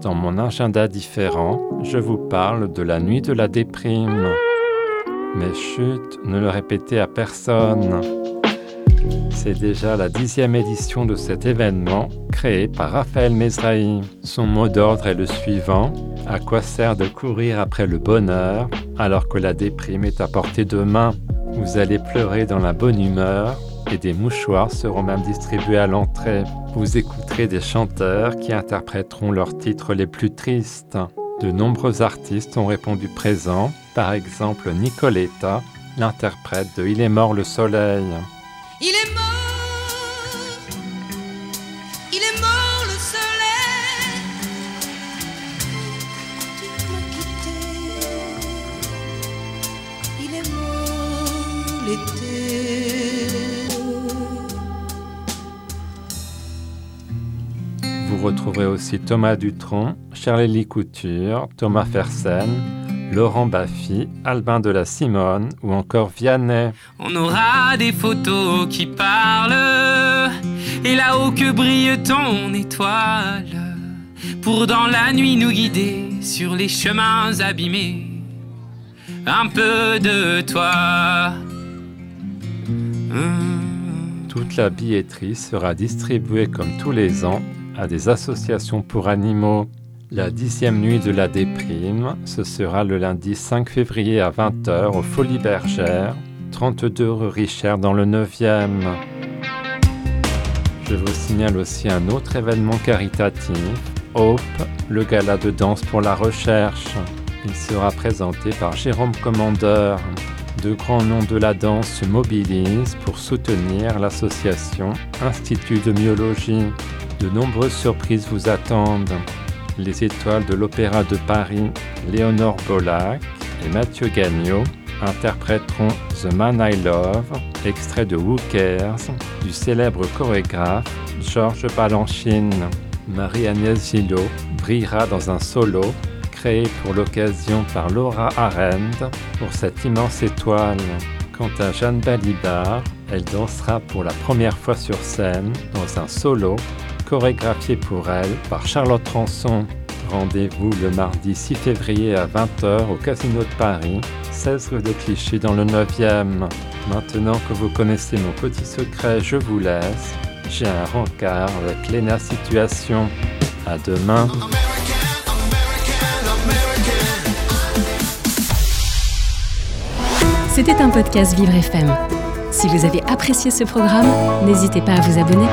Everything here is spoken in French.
dans mon agenda différent, je vous parle de la nuit de la déprime. Mais chut, ne le répétez à personne. C'est déjà la dixième édition de cet événement créé par Raphaël Mesrahi. Son mot d'ordre est le suivant. À quoi sert de courir après le bonheur alors que la déprime est à portée de main? Vous allez pleurer dans la bonne humeur et des mouchoirs seront même distribués à l'entrée. Vous écouterez des chanteurs qui interpréteront leurs titres les plus tristes. De nombreux artistes ont répondu présent, par exemple Nicoletta, l'interprète de Il est mort le soleil. Il est mort, il est mort le soleil. Il est mort l'été. Vous retrouverez aussi Thomas Dutronc, Charlélie Couture, Thomas Fersen, Laurent Baffy, Albin de la Simone ou encore Vianney. On aura des photos qui parlent, et là-haut que brille ton étoile, pour dans la nuit nous guider sur les chemins abîmés. Un peu de toi. Hum. Toute la billetterie sera distribuée comme tous les ans à des associations pour animaux. La dixième nuit de la déprime, ce sera le lundi 5 février à 20h au Folies Bergères, 32 rue Richard dans le 9e. Je vous signale aussi un autre événement caritatif, Hope, le gala de danse pour la recherche. Il sera présenté par Jérôme Commandeur. De grands noms de la danse se mobilisent pour soutenir l'association Institut de myologie. De nombreuses surprises vous attendent. Les étoiles de l'Opéra de Paris, Léonore Bollac et Mathieu Gagnon interpréteront The Man I Love, extrait de Who Cares, du célèbre chorégraphe Georges Balanchine. Marie-Agnès Gillot brillera dans un solo créé pour l'occasion par Laura Arend pour cette immense étoile. Quant à Jeanne Balibar, elle dansera pour la première fois sur scène dans un solo chorégraphié pour elle par Charlotte Ranson. Rendez-vous le mardi 6 février à 20h au Casino de Paris, 16 rue de Clichy dans le 9e. Maintenant que vous connaissez mon petit secret, je vous laisse. J'ai un rencard avec Lena Situation. À demain. C'était un podcast Vivre FM. Si vous avez apprécié ce programme, n'hésitez pas à vous abonner.